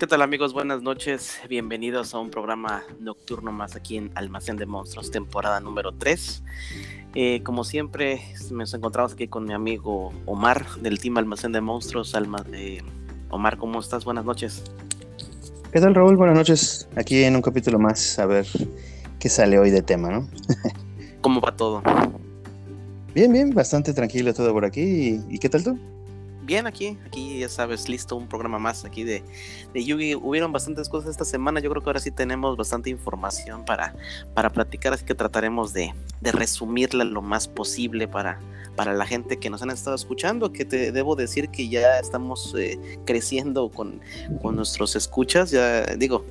¿Qué tal amigos? Buenas noches. Bienvenidos a un programa nocturno más aquí en Almacén de Monstruos, temporada número 3. Eh, como siempre, nos encontramos aquí con mi amigo Omar del Team Almacén de Monstruos. Alma, eh, Omar, ¿cómo estás? Buenas noches. ¿Qué tal Raúl? Buenas noches. Aquí en un capítulo más, a ver qué sale hoy de tema, ¿no? ¿Cómo va todo? Bien, bien, bastante tranquilo todo por aquí. ¿Y, qué tal tú? Bien aquí, aquí ya sabes, listo un programa más aquí de, de Yugi. Hubieron bastantes cosas esta semana, yo creo que ahora sí tenemos bastante información para, para platicar, así que trataremos de, de resumirla lo más posible para, para la gente que nos han estado escuchando, que te debo decir que ya estamos eh, creciendo con, con, nuestros escuchas, ya digo,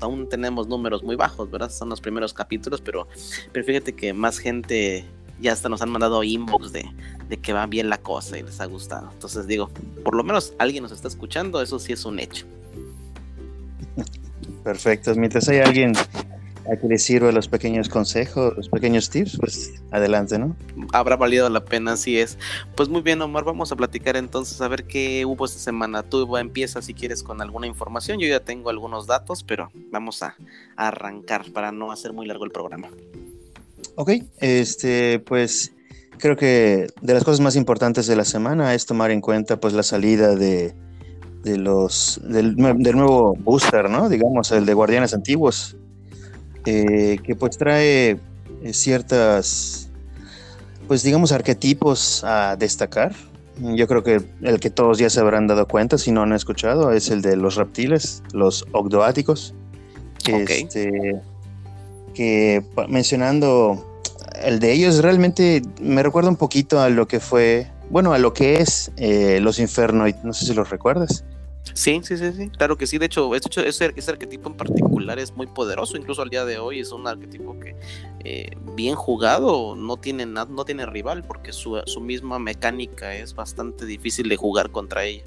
aún tenemos números muy bajos, ¿verdad? Son los primeros capítulos, pero, pero fíjate que más gente ya hasta nos han mandado inbox de, de que va bien la cosa y les ha gustado. Entonces digo, por lo menos alguien nos está escuchando, eso sí es un hecho. Perfecto, mientras hay alguien a que le sirva los pequeños consejos, los pequeños tips, pues adelante, ¿no? Habrá valido la pena, así es. Pues muy bien, Omar, vamos a platicar entonces a ver qué hubo esta semana. Tú empieza si quieres con alguna información, yo ya tengo algunos datos, pero vamos a, a arrancar para no hacer muy largo el programa. Ok, este, pues creo que de las cosas más importantes de la semana es tomar en cuenta pues la salida de, de los del, nuevo booster, ¿no? Digamos, el de Guardianes Antiguos, eh, que pues trae eh, ciertas, pues digamos, arquetipos a destacar. Yo creo que el que todos ya se habrán dado cuenta, si no han escuchado, es el de los reptiles, los ogdoáticos. Este, que mencionando el de ellos realmente me recuerda un poquito a lo que fue, bueno, a lo que es eh, los Infernoid, no sé si los recuerdas. Sí, sí, sí, sí, claro que sí. De hecho, ese, ese arquetipo en particular es muy poderoso, incluso al día de hoy es un arquetipo que eh, bien jugado no tiene no tiene rival, porque su, su misma mecánica es bastante difícil de jugar contra ella.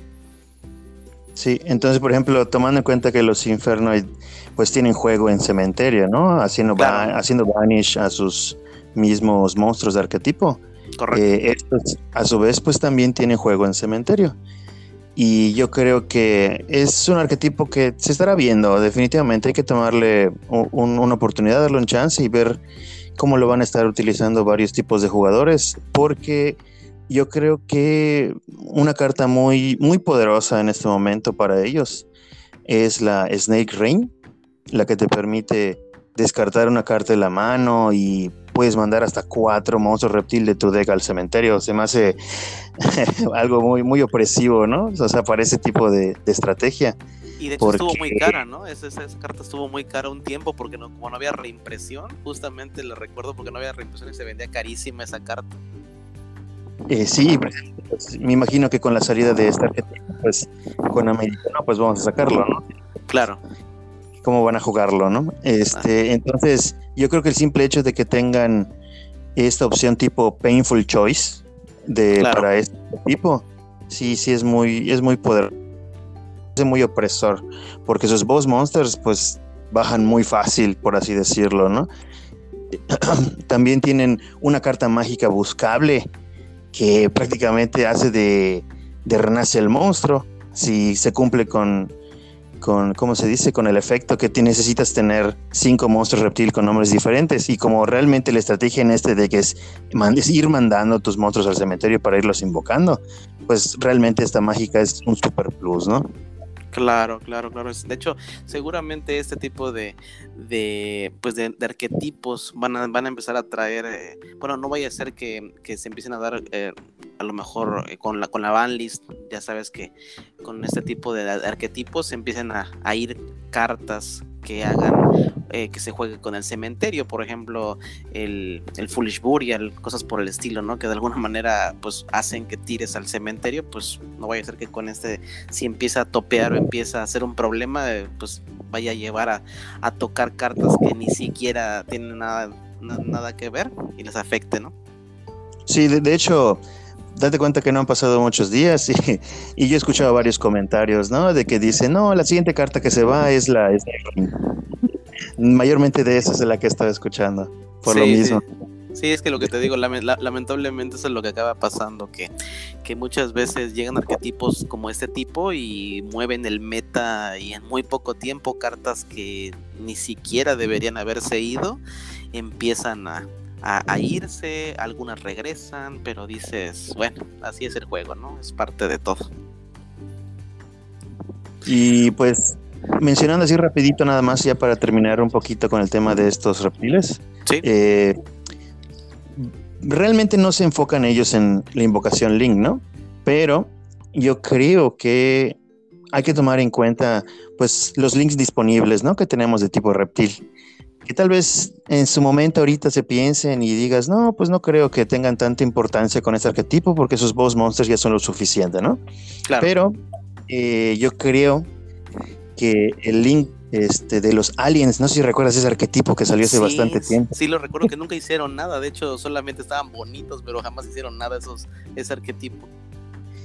Sí, entonces, por ejemplo, tomando en cuenta que los Infernoid pues tienen juego en cementerio, ¿no? Haciendo, haciendo vanish a sus mismos monstruos de arquetipo. Correcto. Eh, estos, a su vez, pues también tienen juego en cementerio. Y yo creo que es un arquetipo que se estará viendo. Definitivamente hay que tomarle una oportunidad, darle un chance y ver cómo lo van a estar utilizando varios tipos de jugadores. Porque yo creo que una carta muy, muy poderosa en este momento para ellos es la Snake Rain la que te permite descartar una carta de la mano y puedes mandar hasta cuatro monstruos reptil de tu deck al cementerio. Se me hace algo muy, muy opresivo, ¿no? O sea, para ese tipo de, estrategia. Y de hecho estuvo muy cara, ¿no? Esa, esa, carta estuvo muy cara un tiempo porque no, como no había reimpresión, justamente le recuerdo porque no había reimpresión y se vendía carísima esa carta. Eh, sí, pues, me imagino que con la salida de esta pues con Americano, pues vamos a sacarlo, ¿no? Claro cómo van a jugarlo, ¿no? Este, entonces, yo creo que el simple hecho de que tengan esta opción tipo painful choice de para este tipo, sí, sí es muy, es muy poderoso, es muy opresor, porque sus boss monsters, pues, bajan muy fácil, por así decirlo, ¿no? También tienen una carta mágica buscable que prácticamente hace de, renace el monstruo si se cumple con, con, ¿cómo se dice? Con el efecto que necesitas tener cinco monstruos reptil con nombres diferentes. Y como realmente la estrategia en este de que es, es, ir mandando tus monstruos al cementerio para irlos invocando, pues realmente esta mágica es un super plus, ¿no? Claro, claro, claro. De hecho, seguramente este tipo de, de pues de, arquetipos van a, van a empezar a traer, eh, bueno, no vaya a ser que, que se empiecen a dar eh, a lo mejor eh, con la con la ban list, ya sabes que con este tipo de arquetipos se empiecen a, a ir cartas que hagan eh, que se juegue con el cementerio, por ejemplo, el, el Foolish Burial, cosas por el estilo, ¿no? Que de alguna manera pues hacen que tires al cementerio, pues no vaya a ser que con este, si empieza a topear o empieza a ser un problema, eh, pues vaya a llevar a, a, tocar cartas que ni siquiera tienen nada, nada que ver y les afecte, ¿no? Sí, de, hecho, date cuenta que no han pasado muchos días y, y, yo he escuchado varios comentarios, ¿no? De que dicen, no, la siguiente carta que se va es la... Mayormente de esa es la que he estado escuchando, por lo mismo. Sí, es que lo que te digo, lamentablemente eso es lo que acaba pasando, que, que muchas veces llegan arquetipos como este tipo y mueven el meta y en muy poco tiempo cartas que ni siquiera deberían haberse ido empiezan a, a, irse, algunas regresan, pero dices, bueno, así es el juego, ¿no? Es parte de todo. Y pues mencionando así rapidito nada más ya para terminar un poquito con el tema de estos reptiles. Sí. Eh, realmente no se enfocan ellos en la invocación Link, ¿no? Pero yo creo que hay que tomar en cuenta pues los links disponibles, ¿no? Que tenemos de tipo reptil. Que tal vez en su momento ahorita se piensen y digas, no, pues no creo que tengan tanta importancia con este arquetipo porque esos boss monsters ya son lo suficiente, ¿no? Claro. Pero eh, yo creo que el link este, de los aliens, no sé si recuerdas ese arquetipo que salió hace bastante tiempo. Sí, lo recuerdo que nunca hicieron nada, de hecho solamente estaban bonitos, pero jamás hicieron nada esos, ese arquetipo.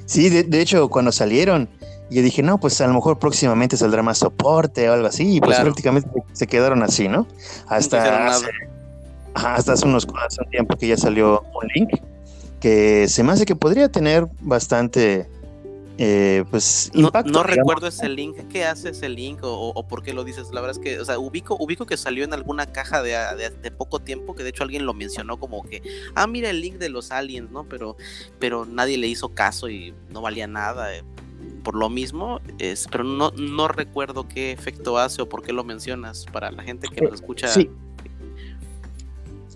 Sí, de, hecho cuando salieron, yo dije, no, pues a lo mejor próximamente saldrá más soporte o algo así, y pues prácticamente se quedaron así, ¿no? Hasta hace, hasta hace unos hace un tiempo que ya salió un link que se me hace que podría tener bastante eh, pues no, recuerdo ese link. ¿Qué hace ese link o, por qué lo dices? La verdad es que, o sea, ubico, ubico que salió en alguna caja de, de, poco tiempo, que de hecho alguien lo mencionó como que, ah, mira el link de los aliens, ¿no? Pero, pero nadie le hizo caso y no valía nada. Eh, por lo mismo, es, pero no, no recuerdo qué efecto hace o por qué lo mencionas para la gente que nos escucha. Sí,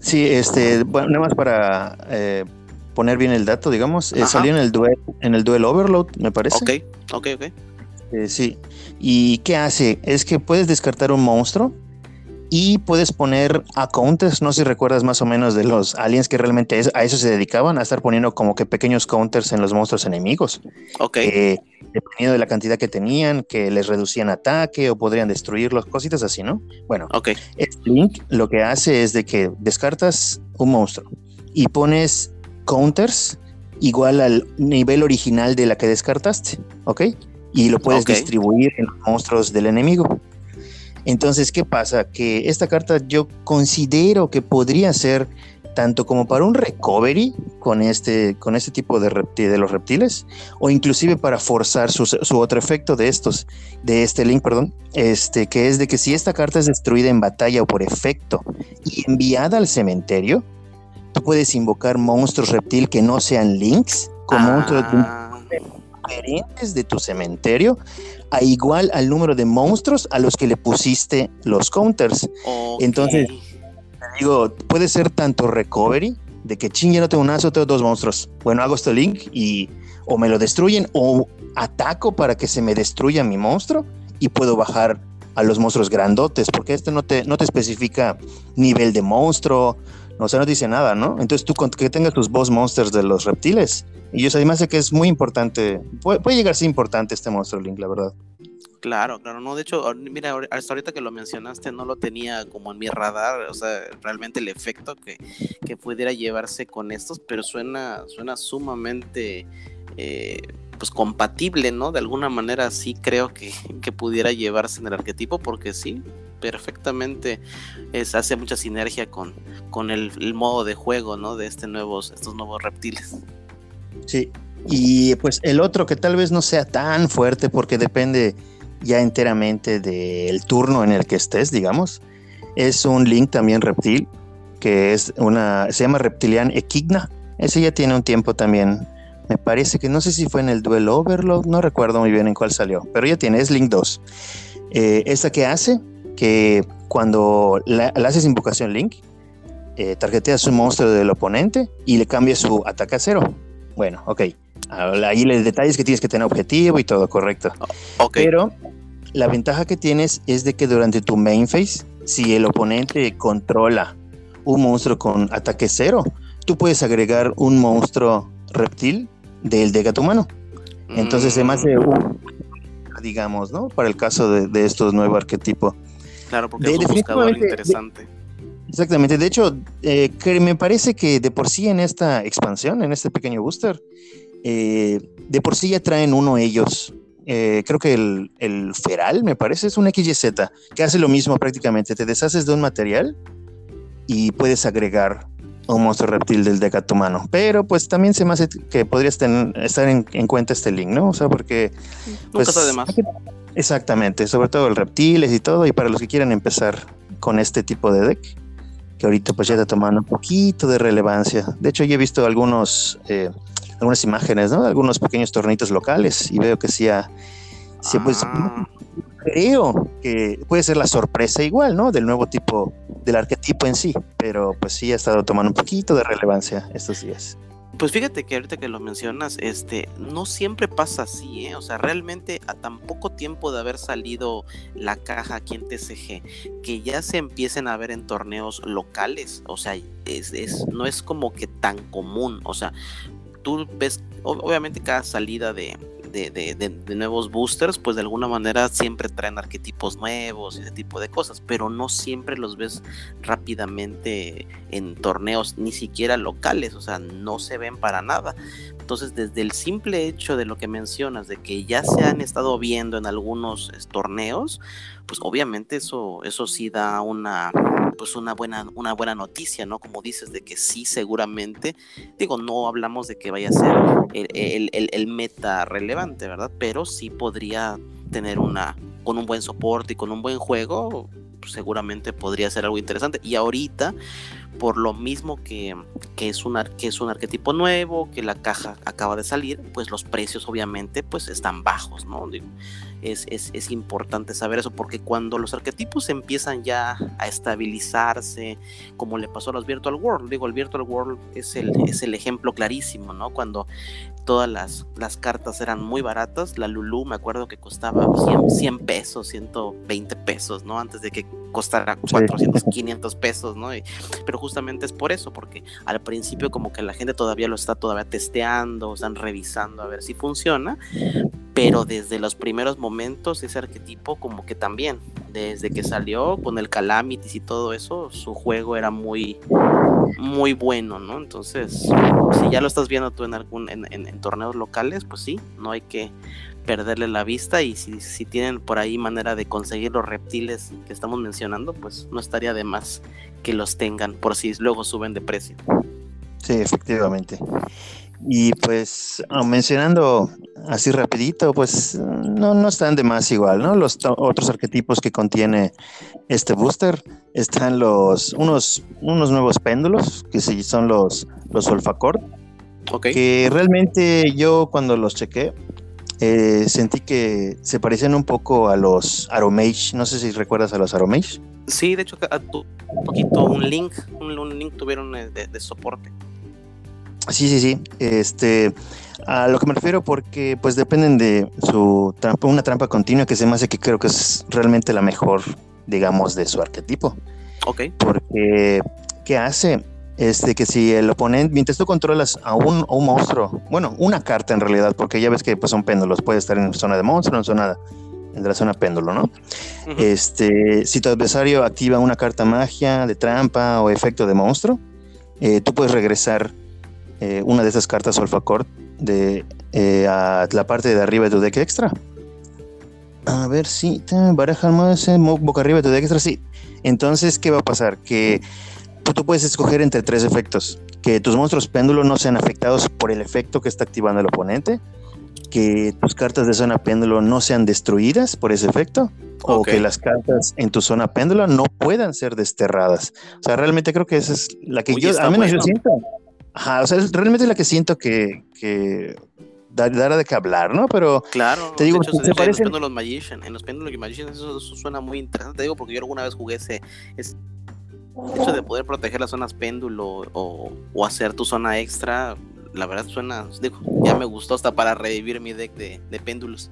sí este, bueno, nada más para eh, poner bien el dato, digamos. Eh, salió en el duel, en el duel Overload, me parece. Ok, ok, ok. Eh, sí. ¿Y qué hace? Es que puedes descartar un monstruo y puedes poner a counters, no sé si recuerdas más o menos de los aliens que realmente a eso se dedicaban, a estar poniendo como que pequeños counters en los monstruos enemigos. Ok. Eh, dependiendo de la cantidad que tenían, que les reducían ataque o podrían destruirlos, cositas así, ¿no? Bueno, ok. Este link lo que hace es de que descartas un monstruo y pones counters igual al nivel original de la que descartaste, ¿ok? Y lo puedes distribuir en los monstruos del enemigo. Entonces, ¿qué pasa? Que esta carta yo considero que podría ser tanto como para un recovery con este, con este tipo de, de los reptiles, o inclusive para forzar su, su, otro efecto de estos, de este link, perdón, este, que es de que si esta carta es destruida en batalla o por efecto y enviada al cementerio, puedes invocar monstruos reptil que no sean links, como monstruos ah. diferentes de tu cementerio, a igual al número de monstruos a los que le pusiste los counters. Entonces, digo, puede ser tanto recovery, de que ching, ya no tengo un aso, tengo dos monstruos. Bueno, hago este link y o me lo destruyen o ataco para que se me destruya mi monstruo y puedo bajar a los monstruos grandotes, porque este no te, no te especifica nivel de monstruo, o sea, no dice nada, ¿no? Entonces tú que tengas tus boss monsters de los reptiles. Y yo además sé que es muy importante, puede, llegar a ser importante este monstruo Link, la verdad. Claro, claro, no, de hecho, mira, hasta ahorita que lo mencionaste no lo tenía como en mi radar, o sea, realmente el efecto que, que pudiera llevarse con estos, pero suena, suena sumamente eh, pues compatible, ¿no? De alguna manera sí creo que, que pudiera llevarse en el arquetipo, porque sí, perfectamente es, hace mucha sinergia con, con el, modo de juego, ¿no? De este nuevos, estos nuevos reptiles. Sí, y pues el otro que tal vez no sea tan fuerte porque depende ya enteramente del turno en el que estés, digamos, es un Link también reptil, que es una, se llama Reptilian Equigna. Ese ya tiene un tiempo también. Me parece que no sé si fue en el Duel Overload, no recuerdo muy bien en cuál salió, pero ya tiene, es Link 2. Eh, ¿Esta que hace? Que cuando le haces invocación Link, eh, tarjeteas un monstruo del oponente y le cambias su ataque a cero. Bueno, ok. Ahí los detalles que tienes que tener objetivo y todo correcto. Pero la ventaja que tienes es de que durante tu main phase, si el oponente controla un monstruo con ataque cero, tú puedes agregar un monstruo reptil del de gato humano. Entonces se me hace un, digamos, ¿no? Para el caso de, de estos nuevos arquetipos. Claro, porque es un buscador interesante. exactamente. De hecho, eh, me parece que de por sí en esta expansión, en este pequeño booster, eh, de por sí ya traen uno ellos. Eh, creo que el, el, Feral, me parece, es un XYZ, que hace lo mismo prácticamente. Te deshaces de un material y puedes agregar un monstruo reptil del deck humano. Pero pues también se me hace que podrías estar en, cuenta este link, ¿no? O sea, porque... Pues, Nunca más. Exactamente, sobre todo el reptiles y todo, y para los que quieran empezar con este tipo de deck, que ahorita pues ya está tomando un poquito de relevancia. De hecho, yo he visto algunos, eh, algunas imágenes, ¿no? Algunos pequeños tornitos locales y veo que sí, ha, pues ah. Creo que puede ser la sorpresa igual, ¿no? Del nuevo tipo, del arquetipo en sí, pero pues sí ha estado tomando un poquito de relevancia estos días. Pues fíjate que ahorita que lo mencionas, este, no siempre pasa así, ¿eh? O sea, realmente a tan poco tiempo de haber salido la caja aquí en TCG, que ya se empiecen a ver en torneos locales, o sea, es, es, no es como que tan común, o sea, tú ves, obviamente cada salida de, de, nuevos boosters, pues de alguna manera siempre traen arquetipos nuevos y ese tipo de cosas, pero no siempre los ves rápidamente en torneos, ni siquiera locales, o sea, no se ven para nada. Entonces, desde el simple hecho de lo que mencionas, de que ya se han estado viendo en algunos torneos, pues obviamente eso, eso sí da una, pues una buena, una buena noticia, ¿no? Como dices, de que sí, seguramente, digo, no hablamos de que vaya a ser el, el meta relevante, ¿verdad? Pero sí podría tener una, con un buen soporte y con un buen juego, seguramente podría ser algo interesante. Y ahorita, por lo mismo que, es un, que es un arquetipo nuevo, que la caja acaba de salir, pues los precios obviamente pues están bajos, ¿no? Digo, es, es, importante saber eso porque cuando los arquetipos empiezan ya a estabilizarse, como le pasó a los Virtual World, digo, el Virtual World es el, es el ejemplo clarísimo, ¿no? Cuando todas las, las cartas eran muy baratas, la Lulu me acuerdo que costaba 100, pesos, 120 pesos, ¿no? Antes de que costara 400, 500 pesos, ¿no? pero justamente es por eso, porque al principio como que la gente todavía lo está todavía testeando, están revisando a ver si funciona, pero desde los primeros momentos ese arquetipo como que también, desde que salió con el Calamities y todo eso, su juego era muy muy bueno, ¿no? Entonces, si ya lo estás viendo tú en algún en, en, torneos locales, pues sí, no hay que perderle la vista y si, si tienen por ahí manera de conseguir los reptiles que estamos mencionando, pues no estaría de más que los tengan por si luego suben de precio. Sí, efectivamente. Y pues ah, mencionando así rapidito, pues no, no están de más igual, ¿no? Los otros arquetipos que contiene este booster están los unos, unos nuevos péndulos, que sí son los, los Olfacord. Que realmente yo cuando los chequé, eh, sentí que se parecían un poco a los Aromage. No sé si recuerdas a los Aromage. Sí, de hecho, un poquito un link, un, link tuvieron de, de soporte. Sí, sí, sí. Este, a lo que me refiero porque pues dependen de su trampa, una trampa continua que se me hace que creo que es realmente la mejor, digamos, de su arquetipo. Ok. Porque, ¿qué hace? Este, que si el oponente, mientras tú controlas a un, un monstruo, bueno, una carta en realidad, porque ya ves que pues son péndulos, puede estar en zona de monstruo, en zona en la zona péndulo, ¿no? Este, si tu adversario activa una carta magia de trampa o efecto de monstruo, eh, tú puedes regresar eh, una de esas cartas Olfacord de eh, a la parte de arriba de tu deck extra. A ver si baraja más boca arriba de tu deck extra, sí. Entonces, ¿qué va a pasar? Que tú, puedes escoger entre tres efectos. Que tus monstruos péndulo no sean afectados por el efecto que está activando el oponente. Que tus cartas de zona péndulo no sean destruidas por ese efecto. O que las cartas en tu zona péndulo no puedan ser desterradas. O sea, realmente creo que esa es la que yo, al menos yo siento Ajá, o sea, es realmente la que siento que, que dará de qué hablar, ¿no? Pero claro, te digo, se, parece en los Magician, en los péndulos Magician eso, suena muy interesante, te digo porque yo alguna vez jugué ese, ese hecho de poder proteger las zonas péndulo o, o, hacer tu zona extra, la verdad suena, digo, ya me gustó hasta para revivir mi deck de, de péndulos.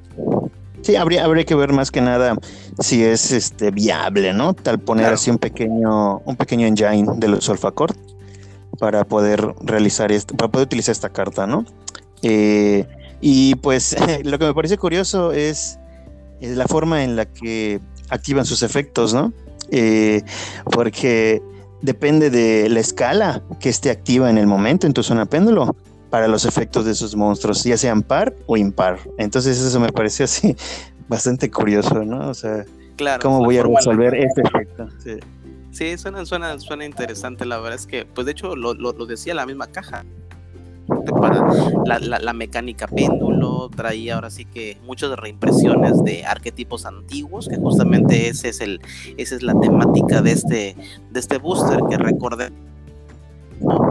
Sí, habría, habría que ver más que nada si es este viable, ¿no? Tal poner así un pequeño, un pequeño engine de los Solfacord para poder realizar esto, para poder utilizar esta carta, ¿no? Eh, y pues lo que me parece curioso es, la forma en la que activan sus efectos, ¿no? Eh, porque depende de la escala que esté activa en el momento en tu zona péndulo para los efectos de esos monstruos, ya sean par o impar. Entonces eso me parece así bastante curioso, ¿no? O sea, ¿cómo voy a resolver este efecto? Sí. Sí, suena, suena, suena interesante. La verdad es que, pues de hecho, lo, lo, decía la misma caja. Para la, mecánica péndulo, traía ahora sí que muchas reimpresiones de arquetipos antiguos, que justamente ese es el, esa es la temática de este, de este booster, que recordé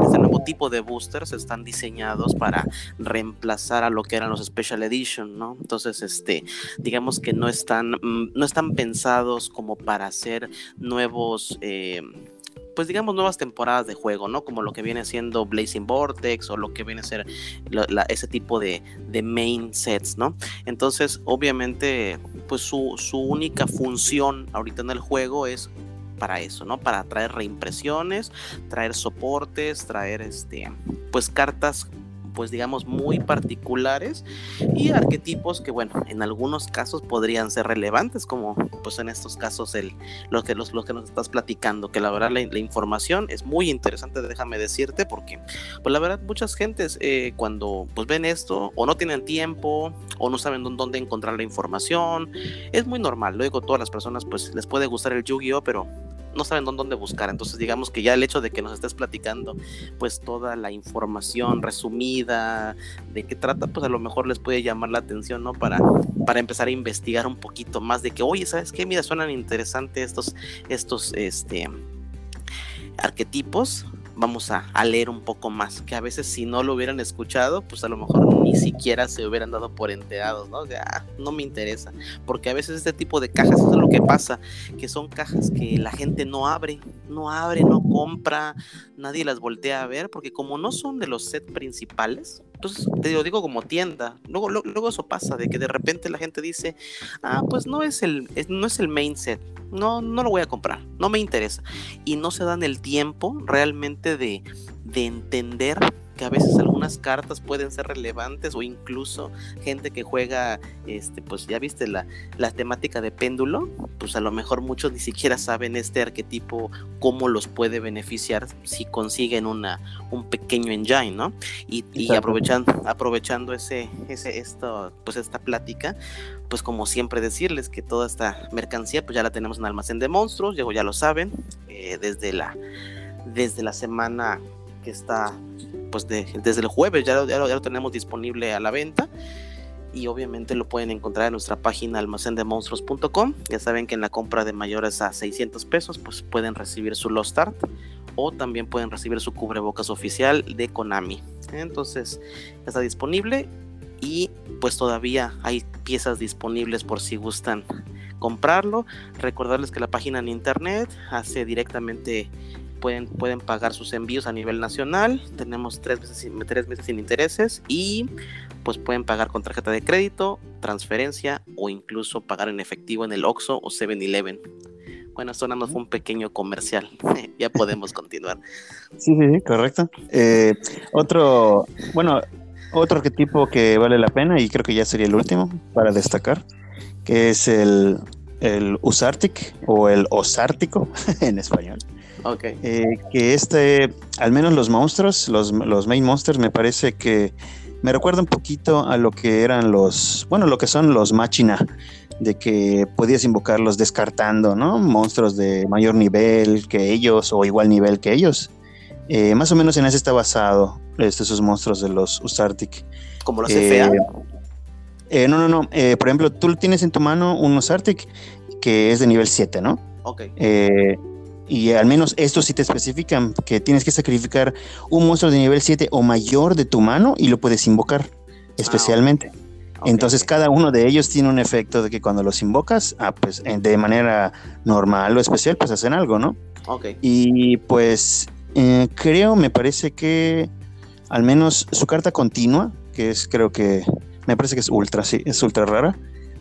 este nuevo tipo de boosters están diseñados para reemplazar a lo que eran los Special Edition, ¿no? Entonces, este, digamos que no están, mm, no están pensados como para hacer nuevos. Eh, pues digamos nuevas temporadas de juego, ¿no? Como lo que viene siendo Blazing Vortex o lo que viene a ser ese tipo de, de, main sets, ¿no? Entonces, obviamente, pues su, su única función ahorita en el juego es para eso, ¿no? Para traer reimpresiones, traer soportes, traer este, pues cartas pues digamos muy particulares y arquetipos que bueno en algunos casos podrían ser relevantes como pues en estos casos el lo que los, que nos estás platicando que la verdad la, información es muy interesante déjame decirte porque pues la verdad muchas gentes eh, cuando pues ven esto o no tienen tiempo o no saben dónde encontrar la información es muy normal luego todas las personas pues les puede gustar el Yu-Gi-Oh pero no saben dónde buscar. Entonces, digamos que ya el hecho de que nos estés platicando, pues toda la información resumida de qué trata, pues a lo mejor les puede llamar la atención, ¿no? Para, para empezar a investigar un poquito más de que, oye, ¿sabes qué? Mira, suenan interesantes estos, estos, este, arquetipos vamos a, leer un poco más, que a veces si no lo hubieran escuchado, pues a lo mejor ni siquiera se hubieran dado por enterados, ¿no? De, ah, no me interesa, porque a veces este tipo de cajas, eso es lo que pasa, que son cajas que la gente no abre, no abre, no compra, nadie las voltea a ver, porque como no son de los sets principales, entonces te lo digo como tienda, luego, luego, eso pasa, de que de repente la gente dice, ah, pues no es el, no es el main set, no, no lo voy a comprar, no me interesa, y no se dan el tiempo realmente de, de entender que a veces algunas cartas pueden ser relevantes o incluso gente que juega, este, pues ya viste la, la temática de péndulo, pues a lo mejor muchos ni siquiera saben este arquetipo cómo los puede beneficiar si consiguen una, un pequeño engine, ¿no? Y, y aprovechando, aprovechando ese, ese, esto, pues esta plática, pues como siempre decirles que toda esta mercancía pues ya la tenemos en almacén de monstruos, ya lo saben, eh, desde la desde la semana que está pues desde el jueves ya, ya, lo, tenemos disponible a la venta y obviamente lo pueden encontrar en nuestra página almacendemonstruos.com. Ya saben que en la compra de mayores a 600 pesos pues pueden recibir su Lost Art o también pueden recibir su cubrebocas oficial de Konami. Entonces está disponible y pues todavía hay piezas disponibles por si gustan comprarlo. Recordarles que la página en internet hace directamente pueden, pueden pagar sus envíos a nivel nacional. Tenemos tres meses, tres meses sin intereses y pues pueden pagar con tarjeta de crédito, transferencia o incluso pagar en efectivo en el OXO o 7-Eleven. Bueno, esto nada más fue un pequeño comercial. ya podemos continuar. Sí, sí, correcto. Eh, otro, bueno, otro arquetipo que vale la pena y creo que ya sería el último para destacar, que es el, el Usartic o el Osártico en español. Eh, que este, al menos los monstruos, los, los main monsters, me parece que me recuerda un poquito a lo que eran los, bueno, lo que son los machina, de que podías invocarlos descartando, ¿no? Monstruos de mayor nivel que ellos o igual nivel que ellos. Eh, más o menos en ese está basado este, esos monstruos de los Usartic. ¿Como los eh, eh, no, no, no. por ejemplo, tú tienes en tu mano un Usartic que es de nivel 7, ¿no? Ok. Y al menos estos sí te especifican que tienes que sacrificar un monstruo de nivel 7 o mayor de tu mano y lo puedes invocar especialmente. Ah, Entonces cada uno de ellos tiene un efecto de que cuando los invocas, ah, pues de manera normal o especial, pues hacen algo, ¿no? Ok. Y pues eh, creo, me parece que al menos su carta continua, que es creo que, me parece que es ultra, sí, es ultra rara,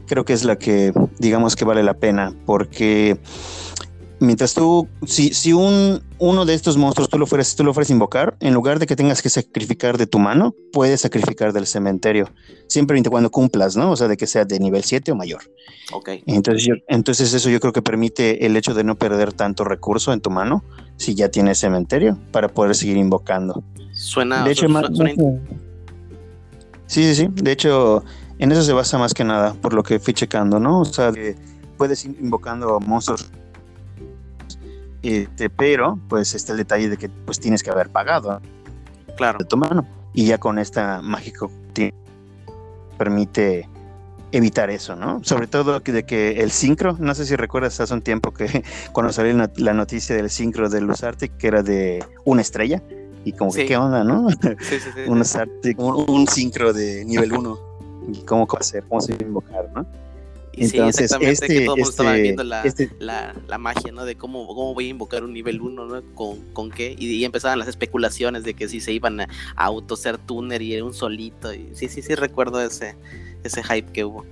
creo que es la que digamos que vale la pena, porque mientras tú, si, si un, uno de estos monstruos tú lo fueras, tú lo fueras invocar, en lugar de que tengas que sacrificar de tu mano, puedes sacrificar del cementerio. Siempre y cuando cumplas, ¿no? O sea, de que sea de nivel 7 o mayor. Ok. Entonces, entonces eso yo creo que permite el hecho de no perder tanto recurso en tu mano si ya tienes cementerio para poder seguir invocando. Suena. De hecho, Sí, sí, sí. De hecho, en eso se basa más que nada, por lo que fui checando, ¿no? O sea, que puedes ir invocando monstruos Este, pero pues está el detalle de que pues tienes que haber pagado claro. de tu mano. Y ya con esta mágico permite evitar eso, ¿no? Sobre todo de que el sincro, no sé si recuerdas hace un tiempo que cuando salió la noticia del sincro de Luzarte, que era de una estrella, y como que qué onda, ¿no? Sí, sí, sí. un, un, sincro de nivel 1, y cómo hacer, cómo se invocar, ¿no? Entonces, sí, este, que todo el mundo estaba viendo la, este la, la, magia, ¿no? De cómo, cómo voy a invocar un nivel 1, ¿no? ¿Con, con qué? Y, empezaban las especulaciones de que si se iban a, auto ser tuner y era un solito. Y, sí, sí, sí, recuerdo ese, ese hype que hubo.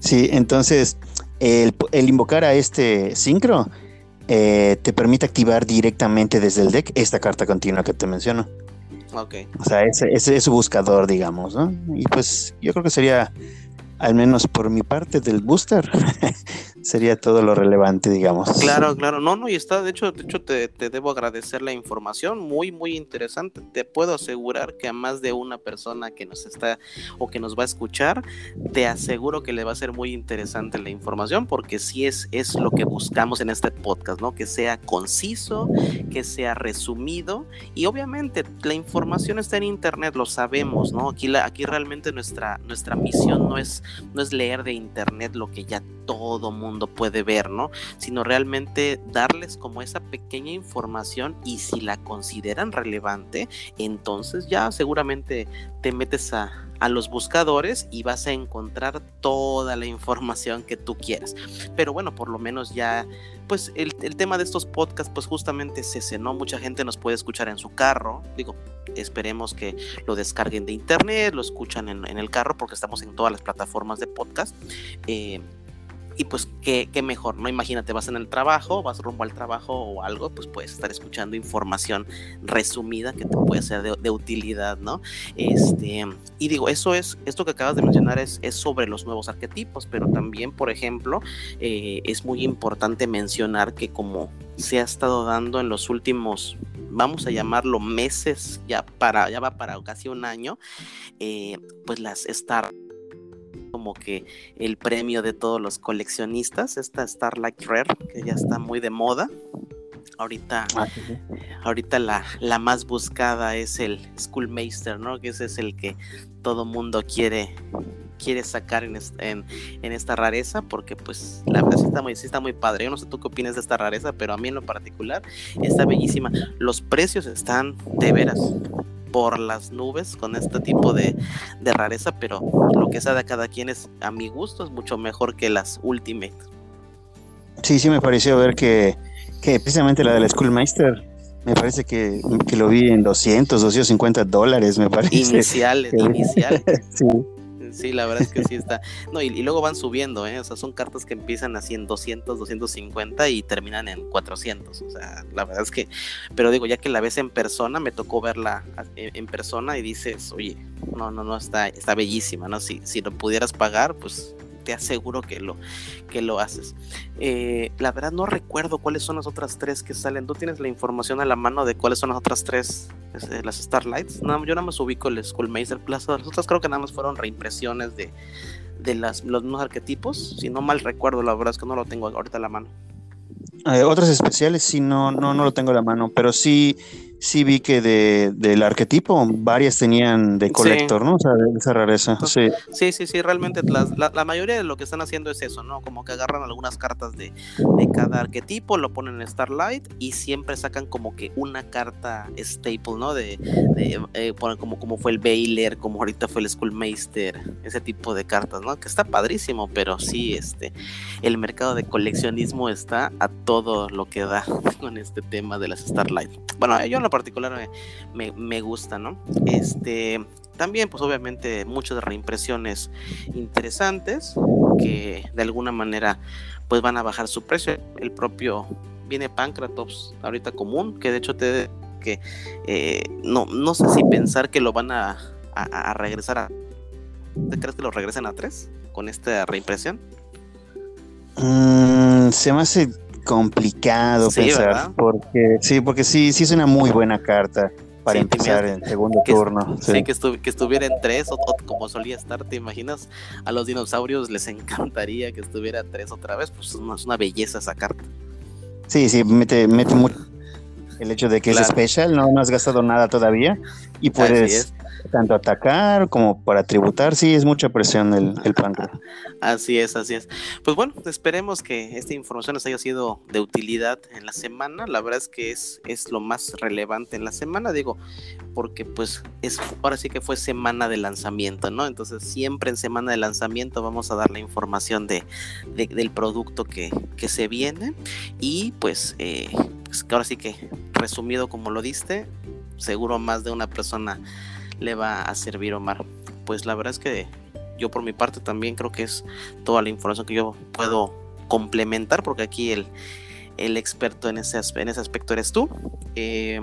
Sí, entonces, el, el invocar a este sincro eh, te permite activar directamente desde el deck esta carta continua que te menciono. Ok. O sea, ese, ese es su buscador, digamos, ¿no? Y pues yo creo que sería al menos por mi parte del booster, sería todo lo relevante, digamos. Claro, claro, no, no, y está, de hecho, de hecho te, debo agradecer la información, muy, muy interesante. Te puedo asegurar que a más de una persona que nos está o que nos va a escuchar, te aseguro que le va a ser muy interesante la información, porque sí es, es lo que buscamos en este podcast, ¿no? Que sea conciso, que sea resumido, y obviamente la información está en internet, lo sabemos, ¿no? Aquí, la, aquí realmente nuestra, nuestra misión no es no es leer de internet lo que ya todo mundo puede ver, ¿no? Sino realmente darles como esa pequeña información y si la consideran relevante, entonces ya seguramente te metes a, a los buscadores y vas a encontrar toda la información que tú quieras. Pero bueno, por lo menos ya, pues el, tema de estos podcasts, pues justamente se cenó, mucha gente nos puede escuchar en su carro, digo, esperemos que lo descarguen de internet, lo escuchan en, en el carro porque estamos en todas las plataformas de podcast. Eh, y pues qué, qué, mejor, ¿no? Imagínate, vas en el trabajo, vas rumbo al trabajo o algo, pues puedes estar escuchando información resumida que te puede ser de, utilidad, ¿no? Este, y digo, eso es, esto que acabas de mencionar es, es sobre los nuevos arquetipos, pero también, por ejemplo, eh, es muy importante mencionar que como se ha estado dando en los últimos, vamos a llamarlo meses, ya para, ya va para casi un año, eh, pues las Star como que el premio de todos los coleccionistas, esta Starlight Rare, que ya está muy de moda. Ahorita, ah, ahorita la, la, más buscada es el Schoolmeister, ¿no? Que ese es el que todo mundo quiere, quiere sacar en, en, en, esta rareza, porque pues la verdad sí está, muy, sí está muy padre. Yo no sé tú qué opinas de esta rareza, pero a mí en lo particular está bellísima. Los precios están de veras por las nubes con este tipo de, rareza, pero lo que sea de cada quien es, a mi gusto, es mucho mejor que las Ultimate. Sí, sí, me pareció ver que, que precisamente la del Schoolmeister, me parece que, que, lo vi en 200, 250 dólares, me parece. Iniciales, iniciales. sí. Sí, la verdad es que sí está. No, y, luego van subiendo, ¿eh? O sea, son cartas que empiezan así en 200, 250 y terminan en 400. O sea, la verdad es que, pero digo, ya que la ves en persona, me tocó verla en persona y dices, oye, no, no, no, está, está bellísima, ¿no? Si, si lo pudieras pagar, pues te aseguro que lo, que lo haces. Eh, la verdad no recuerdo cuáles son las otras tres que salen. ¿Tú tienes la información a la mano de cuáles son las otras tres, este, las Starlights? No, yo nada más ubico el Schoolmaster Plaza. Las otras creo que nada más fueron reimpresiones de, de las, los mismos arquetipos. Si no mal recuerdo, la verdad es que no lo tengo ahorita a la mano. Eh, otras especiales sí, no, no, no lo tengo a la mano, pero sí sí vi que de, del arquetipo varias tenían de colector, ¿no? O sea, de esa rareza. Sí, sí, sí, sí realmente la, la, mayoría de lo que están haciendo es eso, ¿no? Como que agarran algunas cartas de, de, cada arquetipo, lo ponen en Starlight y siempre sacan como que una carta staple, ¿no? De, de eh, como, como fue el Baylor, como ahorita fue el Schoolmeister, ese tipo de cartas, ¿no? Que está padrísimo, pero sí, este, el mercado de coleccionismo está a todo lo que da con este tema de las Starlight. Bueno, yo no particular me, gusta, ¿no? Este, también, pues obviamente, muchas reimpresiones interesantes que de alguna manera, pues van a bajar su precio. El propio viene Pancratops ahorita común, que de hecho te que eh, no, no sé si pensar que lo van a, a, regresar a. ¿Te crees que lo regresen a 3 con esta reimpresión? Mm, se me hace complicado pensar, porque sí, porque sí, sí es una muy buena carta para empezar en segundo turno. Sí, que, que, estuviera en tres, o, como solía estar, ¿te imaginas? A los dinosaurios les encantaría que estuviera tres otra vez, pues es una, belleza esa carta. Sí, sí, mete, mete mucho el hecho de que es especial, no, no has gastado nada todavía y puedes tanto atacar como para tributar, sí, es mucha presión el, el Así es, así es. Pues bueno, esperemos que esta información les haya sido de utilidad en la semana. La verdad es que es, es lo más relevante en la semana, digo, porque pues es ahora sí que fue semana de lanzamiento, ¿no? Entonces siempre en semana de lanzamiento vamos a dar la información de, del producto que, que, se viene y pues, eh, pues ahora sí que resumido como lo diste, seguro más de una persona le va a servir Omar. Pues la verdad es que yo por mi parte también creo que es toda la información que yo puedo complementar, porque aquí el, el experto en ese, en ese aspecto eres tú. Eh,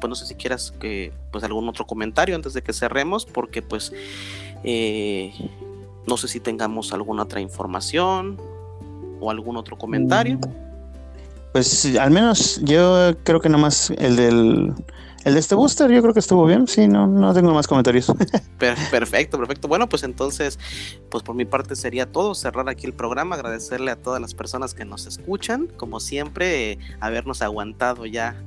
pues no sé si quieras que pues algún otro comentario antes de que cerremos, porque pues eh, no sé si tengamos alguna otra información o algún otro comentario. Pues al menos yo creo que nomás el del el de este booster yo creo que estuvo bien, sí, no, no tengo más comentarios. Perfecto, perfecto. Bueno, pues entonces, pues por mi parte sería todo, cerrar aquí el programa, agradecerle a todas las personas que nos escuchan, como siempre, habernos aguantado ya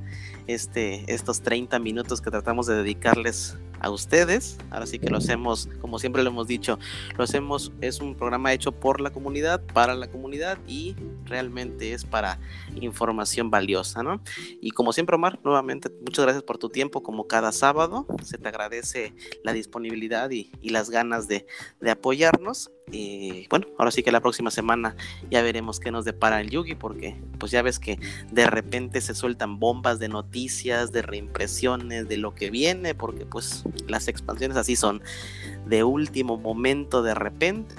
este, estos 30 minutos que tratamos de dedicarles a ustedes. Ahora sí que lo hacemos, como siempre lo hemos dicho, lo hacemos, es un programa hecho por la comunidad, para la comunidad y realmente es para información valiosa, ¿no? Y como siempre, Omar, nuevamente, muchas gracias por tu tiempo, como cada sábado. Se te agradece la disponibilidad y, las ganas de, de apoyarnos. Y bueno, ahora sí que la próxima semana ya veremos qué nos depara el Yugi, porque pues ya ves que de repente se sueltan bombas de noticias, de reimpresiones, de lo que viene, porque pues las expansiones así son de último momento de repente.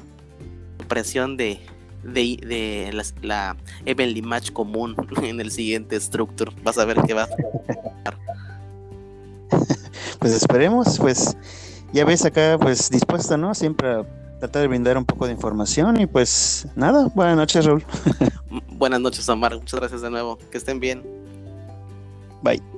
Impresión de, de, la, la Evenly Match común en el siguiente Structure. Vas a ver qué va a pasar. Pues esperemos, pues ya ves acá, pues dispuesta, ¿no? Siempre a tratar de brindar un poco de información y pues nada, buenas noches, Raúl. buenas noches, Omar. Muchas gracias de nuevo. Que estén bien. Bye.